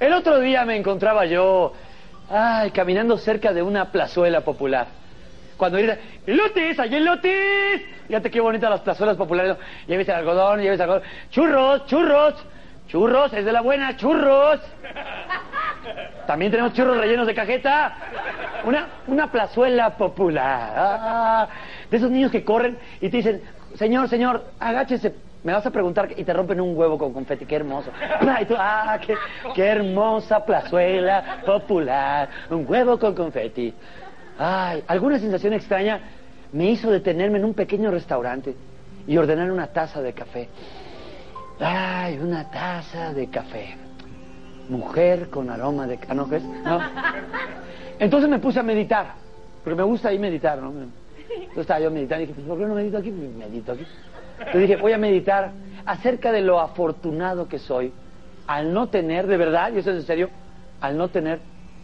El otro día me encontraba yo, ay, caminando cerca de una plazuela popular. Cuando dice, ¡Lotis! ¡Allí lotis! Fíjate qué bonitas las plazuelas populares. Lleves el algodón, lleves el algodón. ¡Churros, churros! ¡Churros! ¡Es de la buena! ¡Churros! También tenemos churros rellenos de cajeta. Una, una plazuela popular. Ah, de esos niños que corren y te dicen, señor, señor, agáchese. Me vas a preguntar y te rompen un huevo con confeti. Qué hermoso. Y tú, ah, qué, qué hermosa plazuela popular. Un huevo con confeti. Ay, alguna sensación extraña me hizo detenerme en un pequeño restaurante y ordenar una taza de café. Ay, una taza de café. Mujer con aroma de... ¿no, ¿ves? ¿No? Entonces me puse a meditar, porque me gusta ahí meditar, ¿no? Entonces estaba yo meditando y dije, pues, ¿por qué no medito aquí? Pues, medito aquí. Entonces dije, voy a meditar acerca de lo afortunado que soy al no tener, de verdad, y eso es en serio, al no tener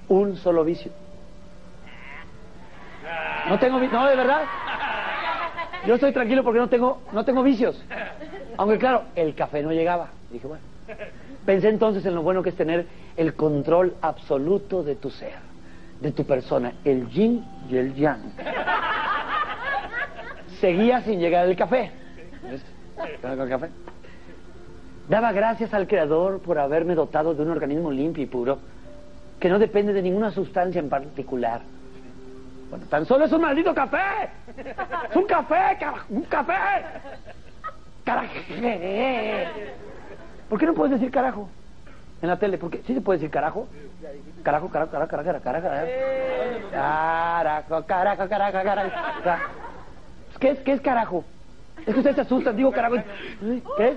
un solo vicio. No tengo, vi- no, de verdad. Yo estoy tranquilo porque no tengo, no tengo vicios. Aunque claro, el café no llegaba. Dije, bueno. Pensé entonces en lo bueno que es tener el control absoluto de tu ser, de tu persona, el yin y el yang. Seguía sin llegar el café. Café. Daba gracias al Creador por haberme dotado de un organismo limpio y puro, que no depende de ninguna sustancia en particular. Bueno, tan solo es un maldito café. Es un café, carajo, un café. Carajo. ¿Por qué no puedes decir carajo en la tele? Porque sí se puede decir carajo. Carajo, carajo, carajo, carajo, carajo, carajo. Carajo, carajo, carajo, carajo. carajo. ¿Qué es, ¿Qué es carajo? Es que ustedes se asustan, digo carajo. y- ¿Qué es?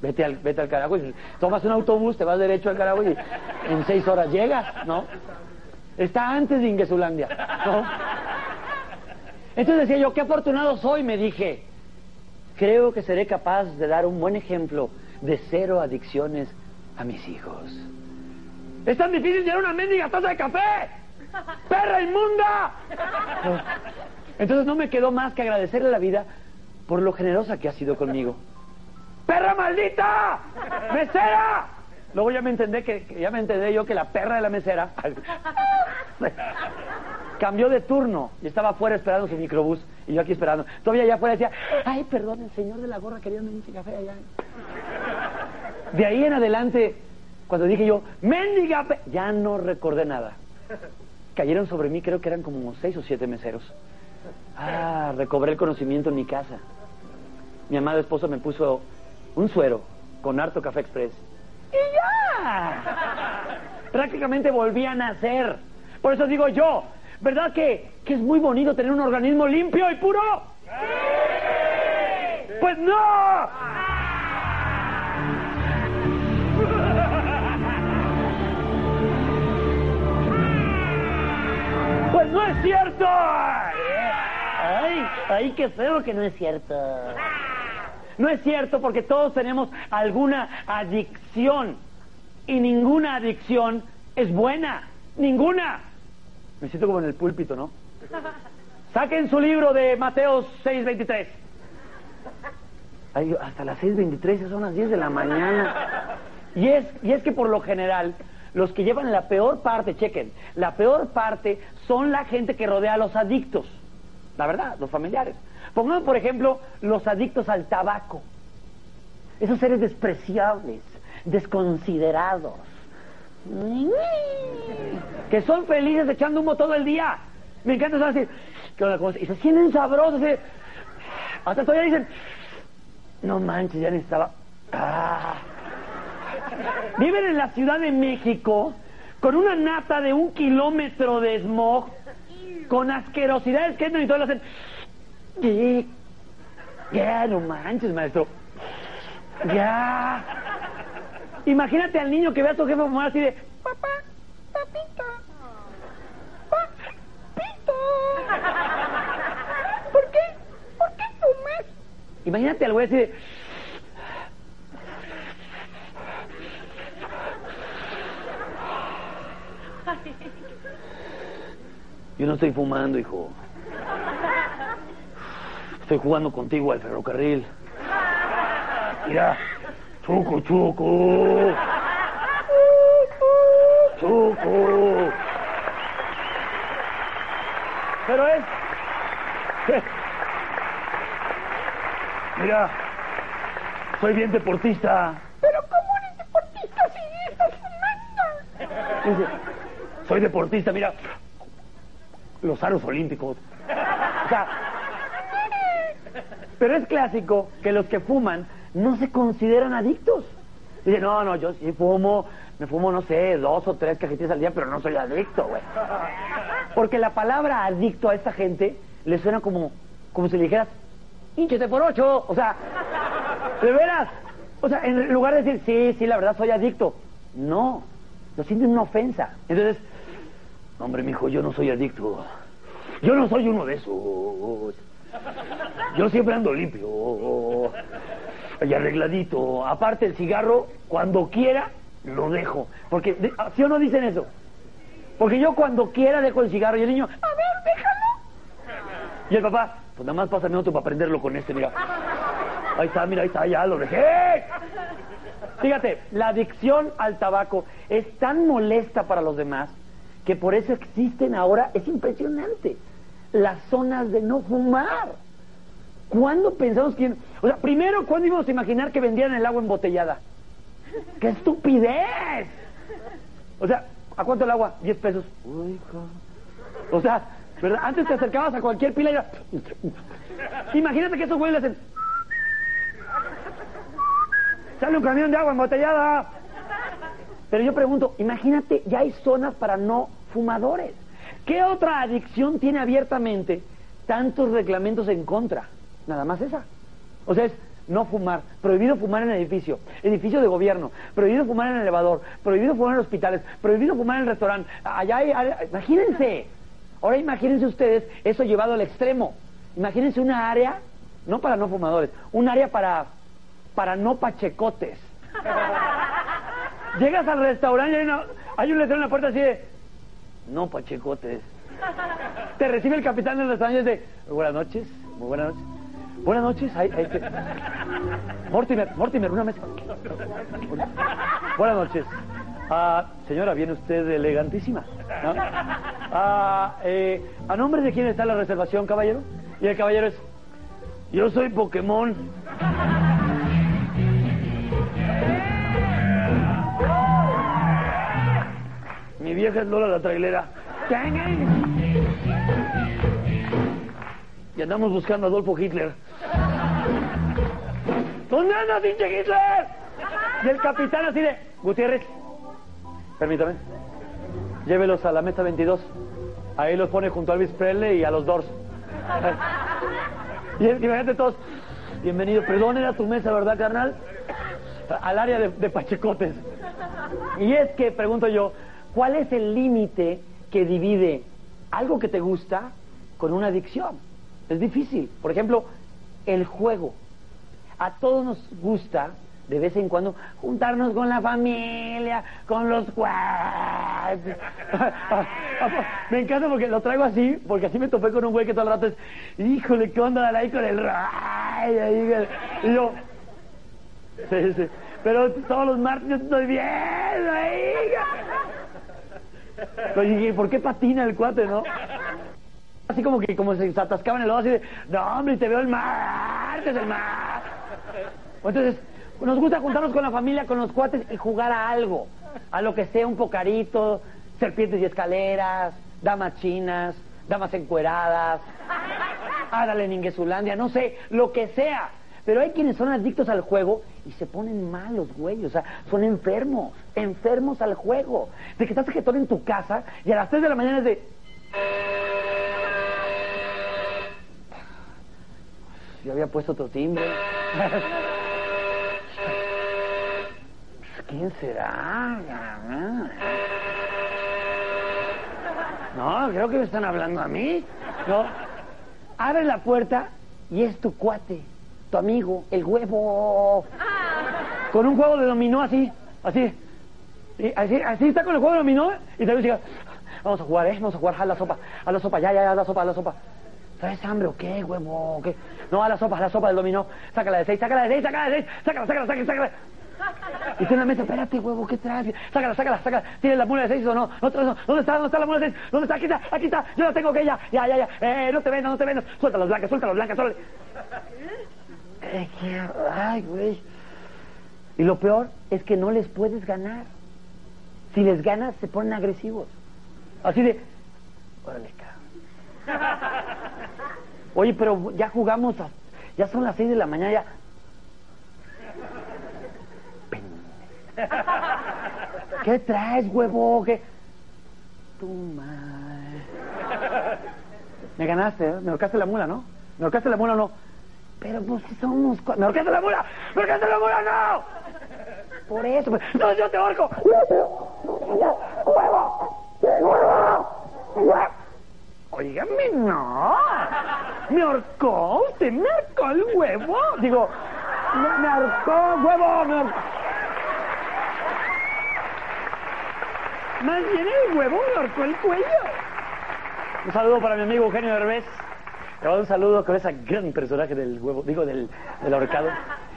Vete al, vete al carajo tomas un autobús, te vas derecho al carajo en seis horas llegas, ¿no? Está antes de Ingesulandia, ¿no? Entonces decía yo, qué afortunado soy, me dije. Creo que seré capaz de dar un buen ejemplo de cero adicciones a mis hijos. Es tan difícil llenar una mendiga taza de café. ¡Perra inmunda! Entonces no me quedó más que agradecerle la vida por lo generosa que ha sido conmigo. ¡Perra maldita! ¡Mesera! Luego ya me entendé que, ya me entendé yo que la perra de la mesera cambió de turno y estaba afuera esperando su microbús y yo aquí esperando. Todavía allá afuera decía, ay, perdón, el señor de la gorra quería un café allá. De ahí en adelante, cuando dije yo, mendiga, pe-", ya no recordé nada. Cayeron sobre mí, creo que eran como seis o siete meseros. Ah, recobré el conocimiento en mi casa. Mi amado esposo me puso un suero con harto café express. ¡Y ya! Prácticamente volví a nacer. Por eso digo yo, ¿verdad que, que es muy bonito tener un organismo limpio y puro? Pues no. Pues no es cierto. Ay, qué feo que no es cierto. No es cierto porque todos tenemos alguna adicción y ninguna adicción es buena, ninguna. Me siento como en el púlpito, ¿no? Saquen su libro de Mateo 6:23. Ay, hasta las 6:23 ya son las 10 de la mañana. Y es, y es que por lo general, los que llevan la peor parte, chequen, la peor parte son la gente que rodea a los adictos. La verdad, los familiares. Pongamos, por ejemplo, los adictos al tabaco. Esos seres despreciables, desconsiderados, que son felices echando humo todo el ddía. Me encanta eso así. Y se sienten sabrosos. Hasta todavía dicen, no manches, ya necesitaba. Ah. Viven en la Ciudad de México con una nata de un kilómetro de smog, con asquerosidades que entran y todos lo hacen. "Sí, Ya, no manches, maestro. Ya. Imagínate al niño que ve a su jefe fumar así de, papá, papito, papito. ¿Por qué? ¿Por qué fumas? Imagínate al güey así de, Yo no estoy fumando, hijo. Estoy jugando contigo al ferrocarril. Mira, chuco, chuco. Chuco. Pero es. Mira, soy bien deportista. Pero ¿cómo eres deportista si estás fumando? Soy deportista, mira los aros olímpicos. O sea, pero es clásico que los que fuman no se consideran adictos. Dice, no, no, yo sí fumo, me fumo, no sé, dos o tres cajetillas al día, pero no soy adicto, güey. Porque la palabra adicto a esta gente le suena como, como si le dijeras, hinchete por ocho. O sea, de veras. O sea, en lugar de decir, sí, sí, la verdad soy adicto. No, lo sienten una ofensa. Entonces, hombre, mijo, yo no soy adicto. Yo no soy uno de esos. Yo siempre ando limpio y arregladito. Aparte el cigarro, cuando quiera, lo dejo. Porque, ¿sí o no dicen eso? Porque yo cuando quiera dejo el cigarro y el niño, a ver, déjalo. Y el papá, pues nada más pásame otro para prenderlo con este, mira. Ahí está, mira, ahí está, ya lo dejé. Fíjate, la adicción al tabaco es tan molesta para los demás que por eso existen ahora, es impresionante, las zonas de no fumar. ¿Cuándo pensamos que... O sea, primero, ¿cuándo íbamos a imaginar que vendían el agua embotellada? ¡Qué estupidez! O sea, ¿a cuánto el agua? 10 pesos. Uy, o sea, ¿verdad? Antes te acercabas a cualquier pila y era... Imagínate que esos güeyes le hacen... ¡Sale un camión de agua embotellada! Pero yo pregunto, imagínate, ya hay zonas para no fumadores. ¿Qué otra adicción tiene abiertamente tantos reglamentos en contra? Nada más esa. O sea, es no fumar, prohibido fumar en edificio, edificio de gobierno, prohibido fumar en el elevador, prohibido fumar en hospitales, prohibido fumar en el restaurante. Allá hay, imagínense. Ahora imagínense ustedes eso llevado al extremo. Imagínense una área, no para no fumadores, un área para, para no pachecotes. Llegas al restaurante y hay, hay un letrero en la puerta así de, no pachecotes. Te recibe el capitán del restaurante y dice, buenas noches, muy buenas noches. Buenas noches. Mortimer, Mortimer, una mesa. Buenas noches. Ah, señora, viene usted elegantísima. Ah, eh, ¿A nombre de quién está la reservación, caballero? Y el caballero es... Yo soy Pokémon. Mi vieja es Lola la trailera. Y andamos buscando a Adolfo Hitler. ¿Dónde anda, pinche Hitler? Y el capitán así de, Gutiérrez, permítame, llévelos a la mesa 22. Ahí los pone junto a Elvis Presley y a los Doors. Y imagínate todos, bienvenido, perdón, era tu mesa, ¿verdad, carnal? Al área de, de pachecotes. Y es que, pregunto yo, ¿cuál es el límite que divide algo que te gusta con una adicción? Es difícil. Por ejemplo, el juego. A todos nos gusta de vez en cuando juntarnos con la familia, con los me encanta porque lo traigo así, porque así me topé con un güey que todo el rato es, híjole, ¿qué onda ahí con el? Y yo, sí, sí. Pero todos los martes estoy bien, ahí. Oye, ¿por qué patina el cuate, no? así como que como se atascaban en el lodo así de, no hombre, te veo el martes, el mar. Entonces, nos gusta juntarnos con la familia, con los cuates y jugar a algo, a lo que sea un pocarito, serpientes y escaleras, damas chinas, damas encueradas, ádale en Ingesulandia, no sé, lo que sea. Pero hay quienes son adictos al juego y se ponen malos, güey. O sea, son enfermos, enfermos al juego. De que estás jetón en tu casa y a las 3 de la mañana es de... Yo había puesto otro timbre. ¿Quién será? No, creo que me están hablando a mí. No. Abre la puerta y es tu cuate, tu amigo, el huevo. Con un juego de dominó así, así. así, está con el juego de dominó y te dice, vamos a jugar, ¿eh? Vamos a jugar a la sopa, a la sopa, ya, ya, a la sopa, a la sopa. ¿Traes hambre o qué, huevo? ¿Qué? No, a la sopa, a la sopa del dominó. Sácala de seis, sácala de seis, sácala de seis, sácala, sácala, sácala, sácala. Y en la mesa, espérate, huevo, ¿qué traes? Sácala, sácala, sácala. ¿Tienes la mula de seis o no? no, ¿Dónde está? ¿Dónde está la mula de seis? ¿Dónde está? Aquí está, aquí está. Yo la tengo que ya. Ya, ya, ya. Eh, no te vendas, no te vendas. Suelta las blancas, suelta las blancas, suelta. Eh, qué- Ay, güey. Y lo peor es que no les puedes ganar. Si les ganas, se ponen agresivos. Así de, órale, cabrón. Oye, pero ya jugamos, a- ya son las seis de la mañana, ya. ¿Qué traes, huevo? ¿Qué? Tu madre. Me ganaste, ¿eh? Me ahorcaste la mula, ¿no? ¿Me ahorcaste la mula no? Pero pues si somos... cua- ¿Me ahorcaste la mula? ¿Me ahorcaste la mula no? Por eso, pues... No, yo te ahorco. ¡Huevo! ¡Huevo! ¡Huevo! Óigame, no. ¿Me ahorcó? ¿Usted me ahorcó el huevo? Digo, me, me ahorcó, huevo, me ahorcó. Más bien el huevo me ahorcó el cuello. Un saludo para mi amigo Eugenio Derbez. Mando un saludo con ese gran personaje del huevo, digo, del, del ahorcado.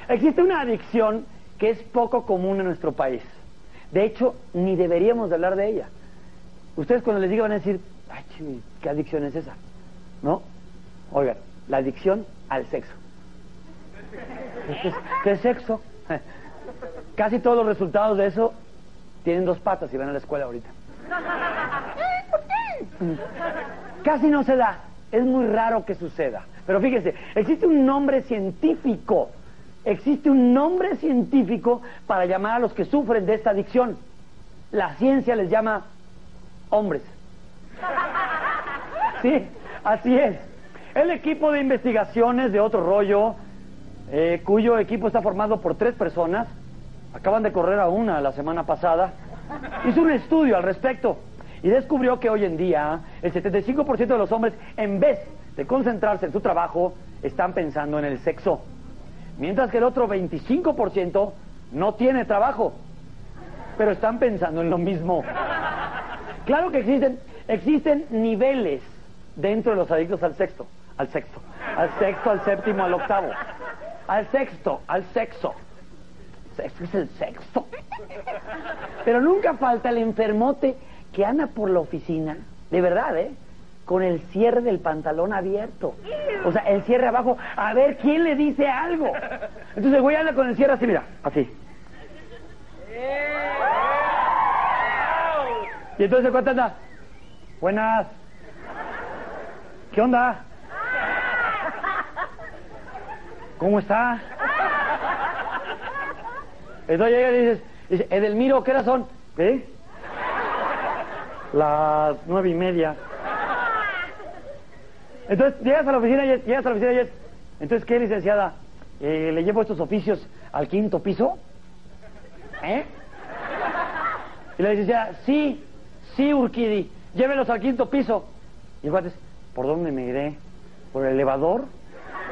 Existe una adicción que es poco común en nuestro país. De hecho, ni deberíamos de hablar de ella. Ustedes cuando les diga van a decir, ay, chuy, ¿qué adicción es esa? ¿No? Oigan, la adicción al sexo. ¿Qué qué sexo? Casi todos los resultados de eso tienen dos patas y van a la escuela ahorita. Casi no se da. Es muy raro que suceda. Pero fíjense, existe un nombre científico. Existe un nombre científico para llamar a los que sufren de esta adicción. La ciencia les llama hombres. Sí, así es. El equipo de investigaciones de otro rollo, eh, cuyo equipo está formado por tres personas, acaban de correr a una la semana pasada, hizo un estudio al respecto y descubrió que hoy en día el 75% de los hombres, en vez de concentrarse en su trabajo, están pensando en el sexo, mientras que el otro 25% no tiene trabajo, pero están pensando en lo mismo. Claro que existen, existen niveles dentro de los adictos al sexto, al sexto, al sexto, al séptimo, al octavo, al sexto, al sexo. Sexo es el sexto. Pero nunca falta el enfermote que anda por la oficina, de verdad, ¿eh? Con el cierre del pantalón abierto. O sea, el cierre abajo, a ver quién le dice algo. Entonces güey anda con el cierre así, mira, así. Y entonces cuate anda, buenas. ¿Qué onda? ¿Cómo está? Entonces llega y dices, dice, Edelmiro, ¿qué horas son? Las nueve y media. Entonces llegas a la oficina y llegas a la oficina y es, entonces ¿qué licenciada? Eh, ¿Le llevo estos oficios al quinto piso? ¿Eh? Y la licenciada, sí, sí, Urquidi, llévelos al quinto piso. Y el cuate, ¿por dónde me iré? ¿Por el elevador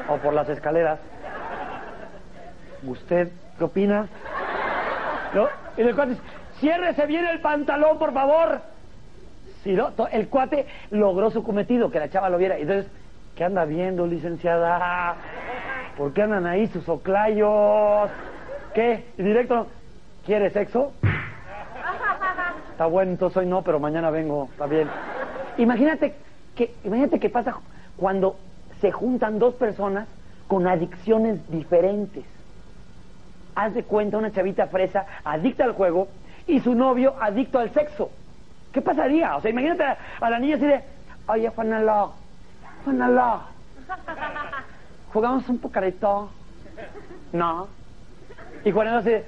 o por las escaleras? ¿Usted qué opina? ¿No? Y el cuate ciérrese bien el pantalón, por favor. Si no, el cuate logró su cometido, que la chava lo viera. Entonces, ¿qué anda viendo, licenciada? ¿Por qué andan ahí sus oclayos? ¿Qué? Y directo, ¿quiere sexo? Está bueno, entonces hoy no, pero mañana vengo, está bien. Imagínate que, imagínate qué pasa cuando se juntan dos personas con adicciones diferentes. Haz de cuenta una chavita fresa adicta al juego y su novio adicto al sexo. ¿Qué pasaría? O sea, imagínate a, a la niña así de, oye, Juanalo, Juanalo, jugamos un pocarito. No. Y Juanalo así de,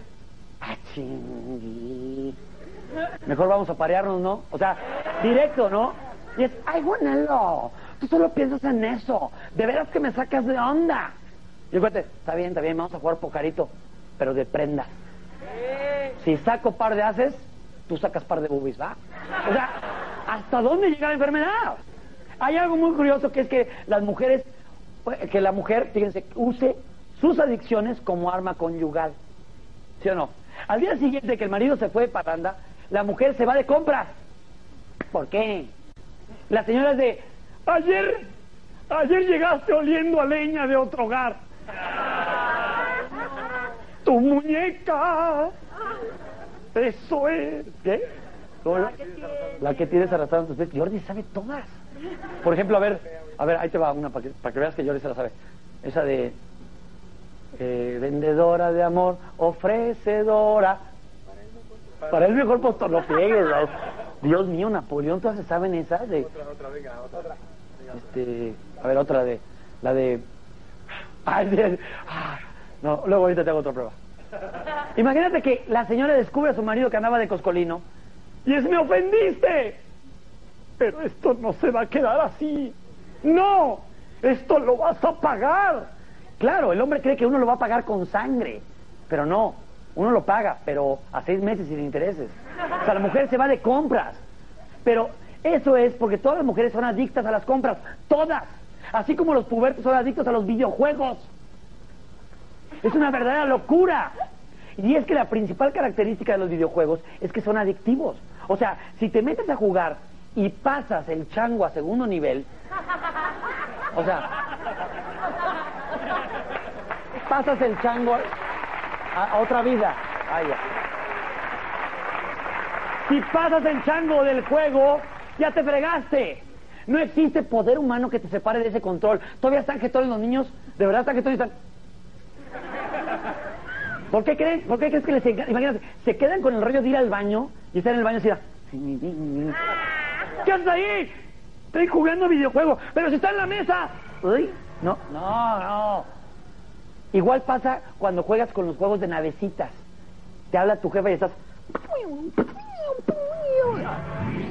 ah, chingui. Mejor vamos a parearnos, ¿no? O sea, directo, ¿no? Y es, ay, Juanelo, tú solo piensas en eso. De veras que me sacas de onda. Y el cuate, está bien, está bien, vamos a jugar pocarito, pero de prenda. Si saco par de haces, tú sacas par de boobies, ¿va? O sea, ¿hasta dónde llega la enfermedad? Hay algo muy curioso que es que las mujeres, que la mujer, fíjense, use sus adicciones como arma conyugal. ¿Sí o no? Al día siguiente que el marido se fue de parranda, la mujer se va de compras. ¿Por qué? La señora es de, ayer, ayer llegaste oliendo a leña de otro hogar. Tu muñeca. Eso es. ¿Qué? ¿Cómo La que tienes. La que tienes arrastrando en tus pies. Jordi sabe todas. Por ejemplo, a ver, a ver, ahí te va una para que, para que veas que Jordi se la sabe. Esa de eh, vendedora de amor, ofrecedora. Para el mejor postor, no friegues, ¿no? Dios mío, Napoleón, ¿todas se saben esas? De, este, a ver, otra de, la de, ay, de- ah, no, luego ahorita te hago otra prueba. Imagínate que la señora descubre a su marido que andaba de coscolino y es, me ofendiste. Pero esto no se va a quedar así. No, esto lo vas a pagar. Claro, el hombre cree que uno lo va a pagar con sangre, pero no, uno lo paga, pero a seis meses sin intereses. O sea, la mujer se va de compras. Pero eso es porque todas las mujeres son adictas a las compras, todas. Así como los pubertos son adictos a los videojuegos. Es una verdadera locura. Y es que la principal característica de los videojuegos es que son adictivos. O sea, si te metes a jugar y pasas el chango a segundo nivel, o sea, pasas el chango a, otra vida. Ay, ya. Si pasas el chango del juego, ya te fregaste. No existe poder humano que te separe de ese control. Todavía están jetones los niños, de verdad están jetones. Están... ¿Por qué creen? ¿Por qué crees que les encanta? Imagínate, se quedan con el rollo de ir al baño y están en el baño así. ¿Qué haces ahí? Estoy jugando videojuego, pero si está en la mesa. Uy, no, no, no. Igual pasa cuando juegas con los juegos de navecitas. Te habla tu jefa y estás.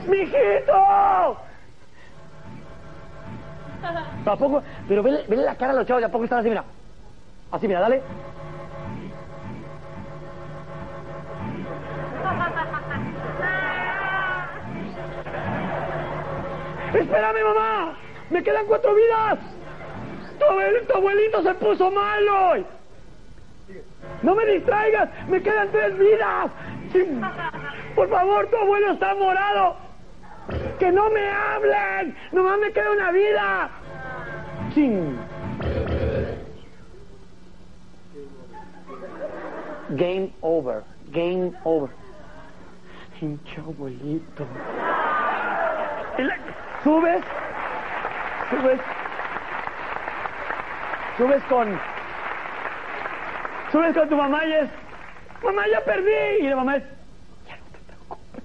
¡Mijito! Tampoco, pero vele, vele la cara a los chavos, ¿a poco están así, mira? Así, mira, dale. ¡Espérame, mamá! ¡Me quedan cuatro vidas! ¡Tu abuelito, tu abuelito se puso malo! ¡No me distraigas! ¡Me quedan tres vidas! ¡Por favor, tu abuelo está morado! ¡Que no me hablen! ¡Nomás me queda una vida! ¡Ching! Game over. Game over. Pinche abuelito. Subes, subes, subes con, subes con tu mamá y es, mamá ya perdí, y la mamá es, ya no te preocupes,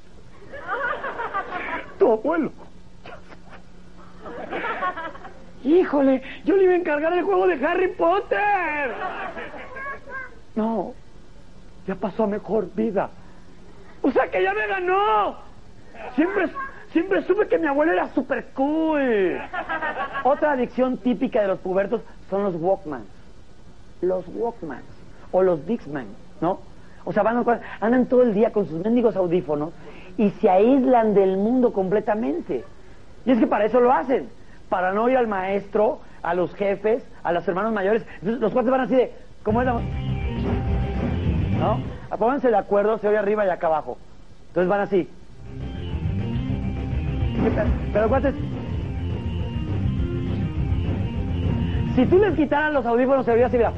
tu abuelo. ya se fue". Híjole, yo le iba a encargar el juego de Harry Potter. No, ya pasó a mejor vida. O sea que ya me ganó. Siempre, siempre supe que mi abuelo era super cool. Otra adicción típica de los pubertos son los Walkmans. Los Walkmans. O los Dixman, ¿no? O sea, van, a- andan todo el día con sus mendigos audífonos y se aíslan del mundo completamente. Y es que para eso lo hacen. Para no ir al maestro, a los jefes, a los hermanos mayores. Entonces, los cuates van así de, ¿cómo es la... ¿No? Pónganse de acuerdo, se oye arriba y acá abajo. Entonces van así. Pero, cuates, si tú les quitaran los audífonos, se oiría así, mira.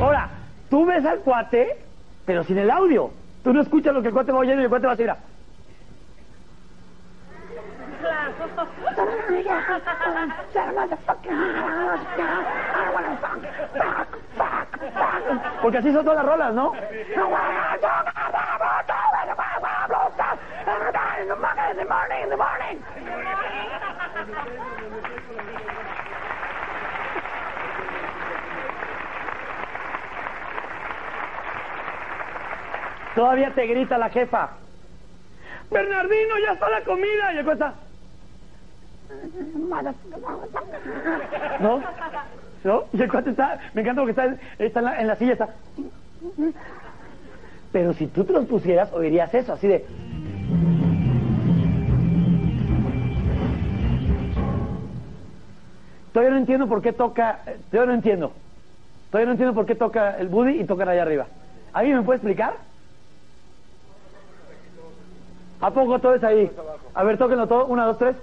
Ahora, tú ves al cuate, pero sin el audio. Tú no escuchas lo que el cuate va oyendo y el cuate va mira. Porque así son todas las rolas, ¿no? Todavía te grita la jefa. Bernardino, ya está la comida. Y está, ¿No? ¿No? Y el cuate está, me encanta porque está, está en, la, en la silla, está. Pero si tú te los pusieras, oirías eso, así de. Todavía no entiendo por qué toca, todavía no entiendo. Todavía no entiendo por qué toca el Buddy y tocan allá arriba. ¿Alguien me puede explicar? ¿A poco todo es ahí? A ver, tóquenlo todo. Una, dos, tres.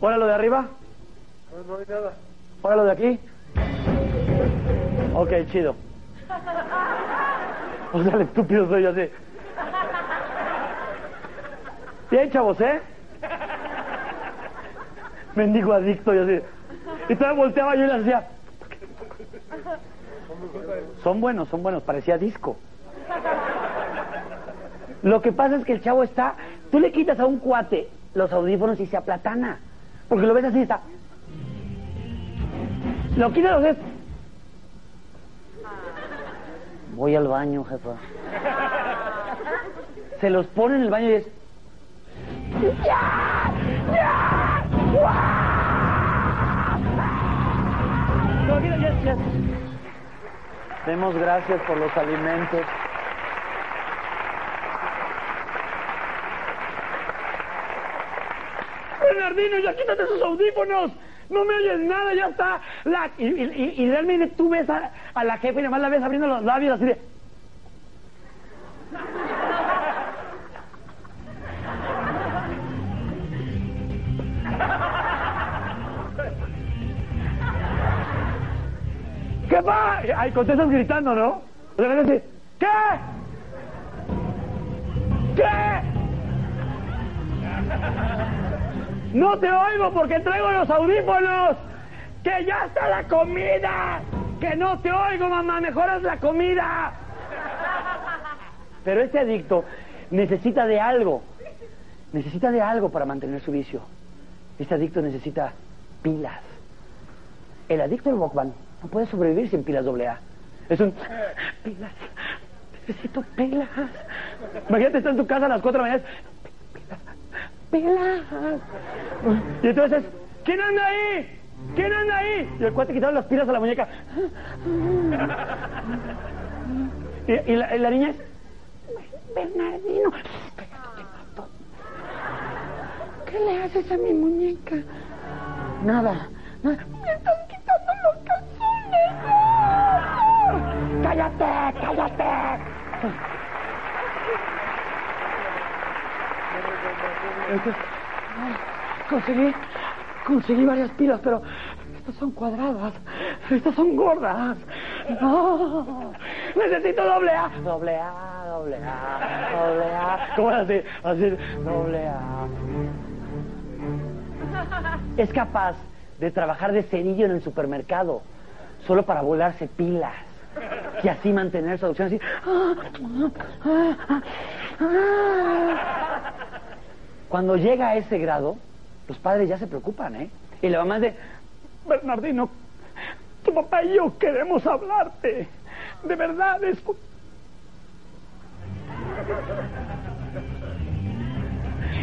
Ahora lo de arriba. No, no hay nada. Ahora lo de aquí. Ok, chido. O sea, el estúpido soy yo así. Bien, chavos, ¿eh? Mendigo adicto y así. Y todavía volteaba yo y le hacía. Son buenos, son buenos, parecía disco. Lo que pasa es que el chavo está. Tú le quitas a un cuate los audífonos y se aplatana. Porque lo ves así, está. Lo quitas los ves. Voy al baño, jefa. Se los pone en el baño y es. ¡Ya! ¡Ya! Lo quita. Demos gracias por los alimentos. Ya quítate esos audífonos. No me oyes nada, ya está. Y, realmente tú ves a, la jefa y nada más la ves abriendo los labios así de. ¿Qué va? Ay, contestas gritando, ¿no? Sea, así, ¿qué? ¿Qué? No te oigo porque traigo los audífonos. Que ya está la comida. Que no te oigo, mamá. Mejoras la comida. Pero este adicto necesita de algo. Necesita de algo para mantener su vicio. Este adicto necesita pilas. El adicto al Walkman no puede sobrevivir sin pilas AA. Es un... Pilas. Necesito pilas. Imagínate, estás en tu casa a las 4 de la mañana. Pilas. Y entonces, ¿quién anda ahí? ¿Quién anda ahí? Y el cuate quitaba las pilas a la muñeca. Y, la, niña es... Bernardino. ¿Qué le haces a mi muñeca? Nada. Me están quitando los calzones. ¡Cállate! ¡Cállate! Entonces, ay, conseguí, conseguí varias pilas, pero estas son cuadradas, estas son gordas. No, necesito doble A. Doble A, doble A. ¿Cómo es así? Así, doble A. Es capaz de trabajar de cerillo en el supermercado, solo para volarse pilas. Y así mantener su adicción así. Cuando llega a ese grado, los padres ya se preocupan, ¿eh? Y la mamá de, Bernardino, tu papá y yo queremos hablarte. De verdad, es...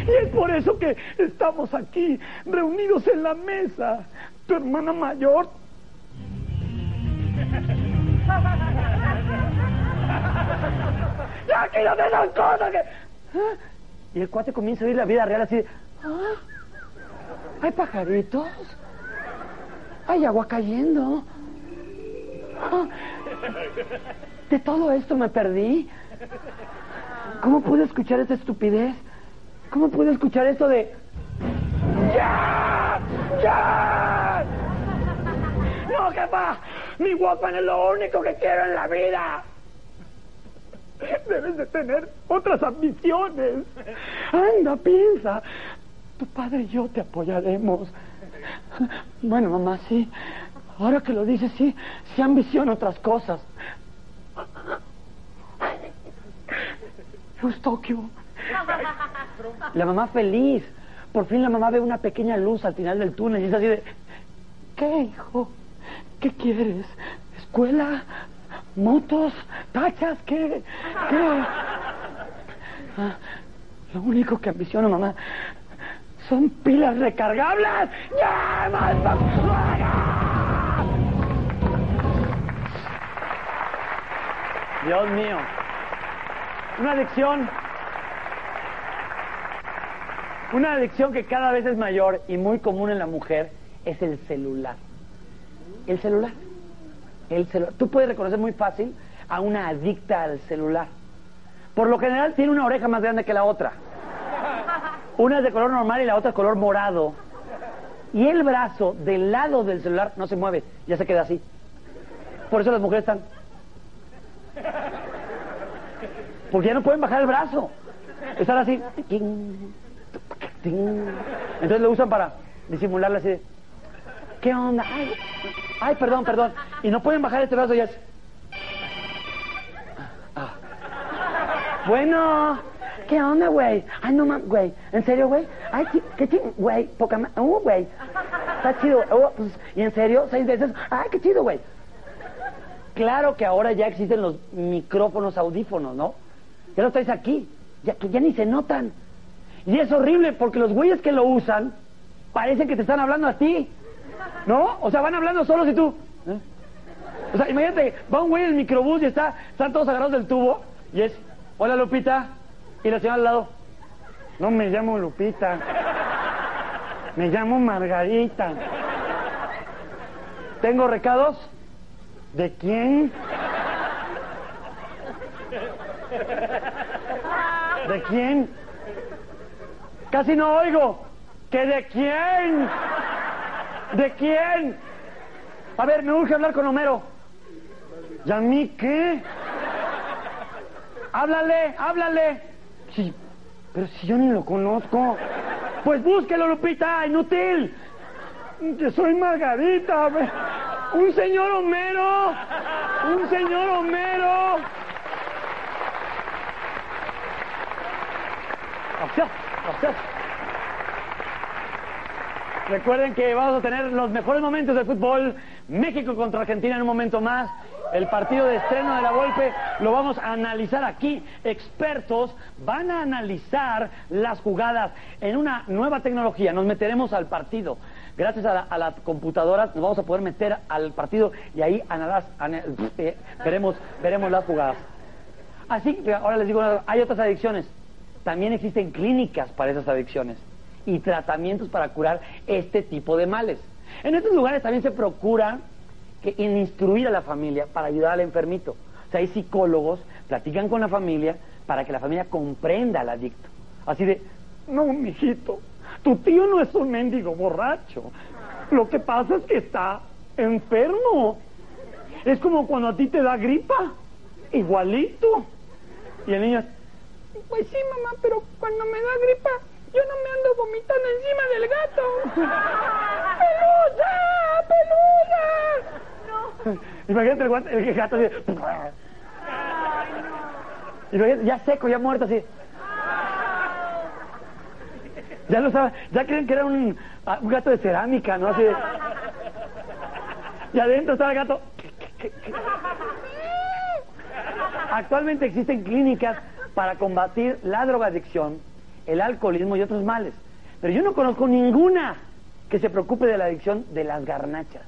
Y es por eso que estamos aquí, reunidos en la mesa. Tu hermana mayor ¡Ya quítate esas cosas que... ¿Ah? Y el cuate comienza a oír la vida real así de... ¿Ah? ¿Hay pajaritos? ¿Hay agua cayendo? ¿Ah? De todo esto me perdí. ¿Cómo pude escuchar esta estupidez? ¿Cómo pude escuchar esto de... ¡Ya! ¡Ya! ¡No, jefa! Mi Walkman es lo único que quiero en la vida. Debes de tener otras ambiciones. Anda, piensa. Tu padre y yo te apoyaremos. Bueno, mamá, sí. Ahora que lo dices, sí, sí ambiciono otras cosas. Eustokio. La mamá feliz. Por fin la mamá ve una pequeña luz al final del túnel y es así de... ¿Qué, hijo? ¿Qué quieres? ¿Escuela? ¿Motos? ¿Tachas? ¿Qué? ¿Qué? Ah, lo único que ambiciono, mamá, son pilas recargables. ¡Ya, Dios mío. Una adicción. Una adicción que cada vez es mayor y muy común en la mujer es el celular. El celular. El Tú puedes reconocer muy fácil a una adicta al celular. Por lo general tiene una oreja más grande que la otra. Una es de color normal y la otra es color morado. Y el brazo del lado del celular no se mueve, ya se queda así. Por eso las mujeres están. Porque ya no pueden bajar el brazo. Están así. Entonces lo usan para disimularla así de, ¿Qué onda? Ay, ay, perdón, perdón. Y no pueden bajar este brazo ya. Bueno, ¿qué onda, güey? Ay, no mames, güey. ¿En serio, güey? Ay, qué chido, güey. Poca más. Uh, güey. Está chido. Uh, pues, ¿Y en serio? ¿Seis veces? Ay, qué chido, güey. Claro que ahora ya existen los micrófonos audífonos, ¿no? Ya lo traes aquí. Ya, que ya ni se notan. Y es horrible porque los güeyes que lo usan parecen que te están hablando a ti. ¿No? O sea, van hablando solos y tú. ¿eh? O sea, imagínate, va un güey en el microbús y está, están todos agarrados del tubo y es, hola Lupita, y la señora al lado, no me llamo Lupita, me llamo Margarita. ¿Tengo recados? ¿De quién? ¿De quién? Casi no oigo. ¿Que de quién? ¿De quién? A ver, me urge hablar con Homero. ¿Y a mí qué? Háblale, háblale. Sí, pero si yo ni lo conozco. Pues búsquelo, Lupita, inútil. Que soy Margarita. Un señor Homero. Un señor Homero. Recuerden que vamos a tener los mejores momentos de fútbol. México contra Argentina en un momento más. El partido de estreno de la Volpe lo vamos a analizar aquí. Expertos van a analizar las jugadas en una nueva tecnología. Nos meteremos al partido. Gracias a la, computadora nos vamos a poder meter al partido y ahí eh, veremos, veremos las jugadas. Así que ahora les digo, hay otras adicciones también existen clínicas para esas adicciones y tratamientos para curar este tipo de males. En estos lugares también se procura que instruir a la familia para ayudar al enfermito. O sea, hay psicólogos, platican con la familia para que la familia comprenda al adicto. Así de, no, mijito, tu tío no es un mendigo borracho. Lo que pasa es que está enfermo. Es como cuando a ti te da gripa, igualito. Y el niño, pues sí, mamá, pero cuando me da gripa, yo no me ando vomitando encima del gato. ¡Pelusa! ¡Pelusa! No. Imagínate el, el gato así. Imagínate, ya seco, ya muerto así. Ya lo saben, ya creen que era un, ah, un gato de cerámica, ¿no? Así Y adentro estaba el gato. Actualmente existen clínicas para combatir la drogadicción, el alcoholismo y otros males. Pero yo no conozco ninguna que se preocupe de la adicción de las garnachas.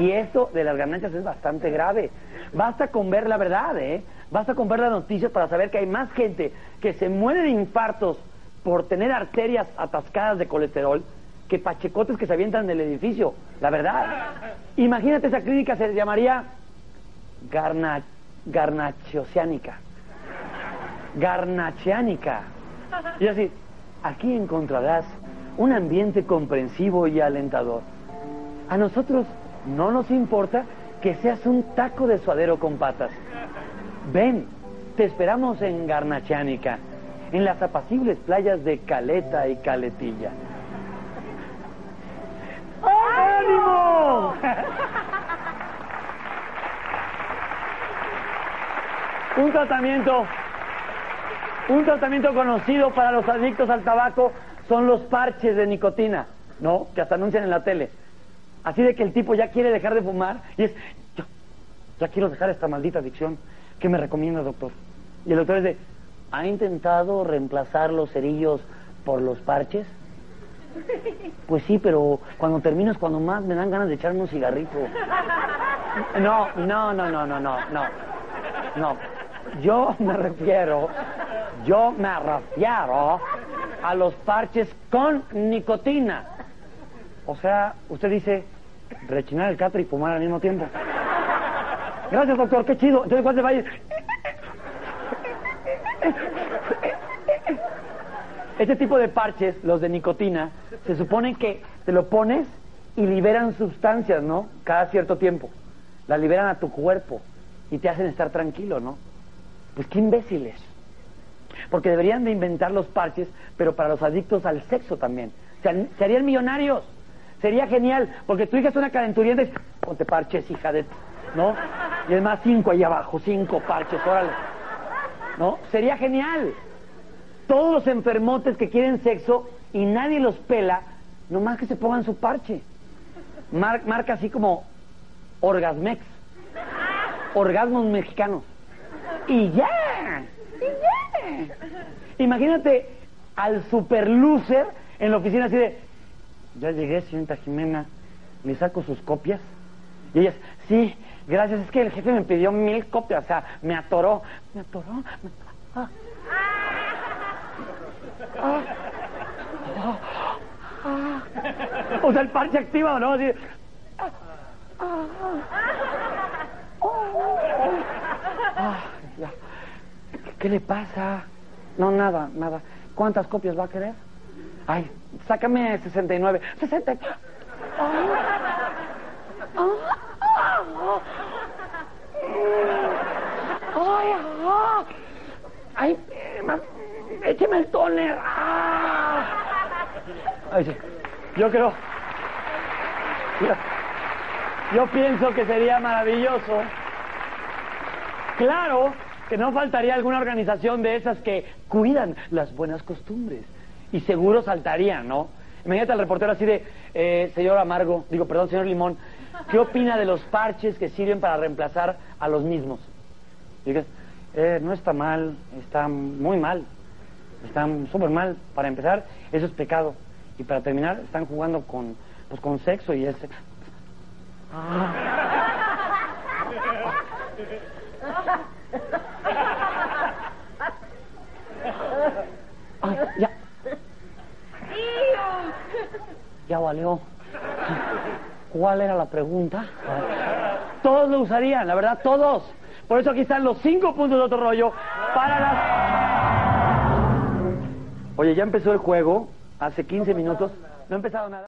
Y esto de las garnachas es bastante grave. Basta con ver la verdad, ¿eh? Basta con ver las noticias para saber que hay más gente que se muere de infartos por tener arterias atascadas de colesterol que pachecotes que se avientan del edificio. La verdad. Imagínate esa clínica se llamaría garna, garnacheoceánica garnacheánica. Y así, aquí encontrarás un ambiente comprensivo y alentador. A nosotros no nos importa que seas un taco de suadero con patas. Ven, te esperamos en Garnacheánica, en las apacibles playas de Caleta y Caletilla. ¡Ánimo! un tratamiento un tratamiento conocido para los adictos al tabaco son los parches de nicotina, ¿no? Que hasta anuncian en la tele. Así de que el tipo ya quiere dejar de fumar y es, yo, ya quiero dejar esta maldita adicción. ¿Qué me recomienda, doctor? Y el doctor es de, ¿ha intentado reemplazar los cerillos por los parches? Pues sí, pero cuando termino es cuando más me dan ganas de echarme un cigarrito. No, no, no, no, no, no, no. No. Yo me refiero yo me refiero a los parches con nicotina. O sea, usted dice rechinar el catre y fumar al mismo tiempo. Gracias, doctor, qué chido. Entonces, ¿cuál se va? Este tipo de parches, los de nicotina, se supone que te lo pones y liberan sustancias, ¿no? Cada cierto tiempo. Las liberan a tu cuerpo y te hacen estar tranquilo, ¿no? Pues qué imbéciles. Porque deberían de inventar los parches, pero para los adictos al sexo también. Se, harían millonarios. Sería genial, porque tu hija es una calenturienta y ponte parches, hija de... ¿No? Y es más, cinco ahí abajo, cinco parches, órale. ¿No? Sería genial. Todos los enfermotes que quieren sexo y nadie los pela, nomás que se pongan su parche. Mar- marca así como Orgasmex. Orgasmos mexicanos. Y ya. Imagínate al super loser en la oficina así de, ya llegué, señorita Jimena, le saco sus copias. Y ellas, sí, gracias, es que el jefe me pidió mil copias, o sea, me atoró, me atoró, me ah. Ah. Ah. Ah. O sea, el parche activa, ¿no? Así, ah. Ah. Oh. ¿Qué le pasa? No, nada, nada. ¿Cuántas copias va a querer? Ay, sácame 69. 60. Ay, ah. Ay, eh, ma- écheme el toner. Ah. Ay, sí. Yo creo. Yo, yo pienso que sería maravilloso. Claro que no faltaría alguna organización de esas que cuidan las buenas costumbres. Y seguro saltarían, ¿no? Imagínate al reportero así de, eh, señor Amargo, digo, perdón, señor Limón, ¿qué opina de los parches que sirven para reemplazar a los mismos? Digas, eh, no está mal, está muy mal, está súper mal. Para empezar, eso es pecado. Y para terminar, están jugando con, pues, con sexo y es... Ay, ya. Ya valió. ¿Cuál era la pregunta? Todos lo usarían, la verdad, todos. Por eso aquí están los cinco puntos de otro rollo para las... Oye, ya empezó el juego, hace 15 minutos. No ha empezado nada.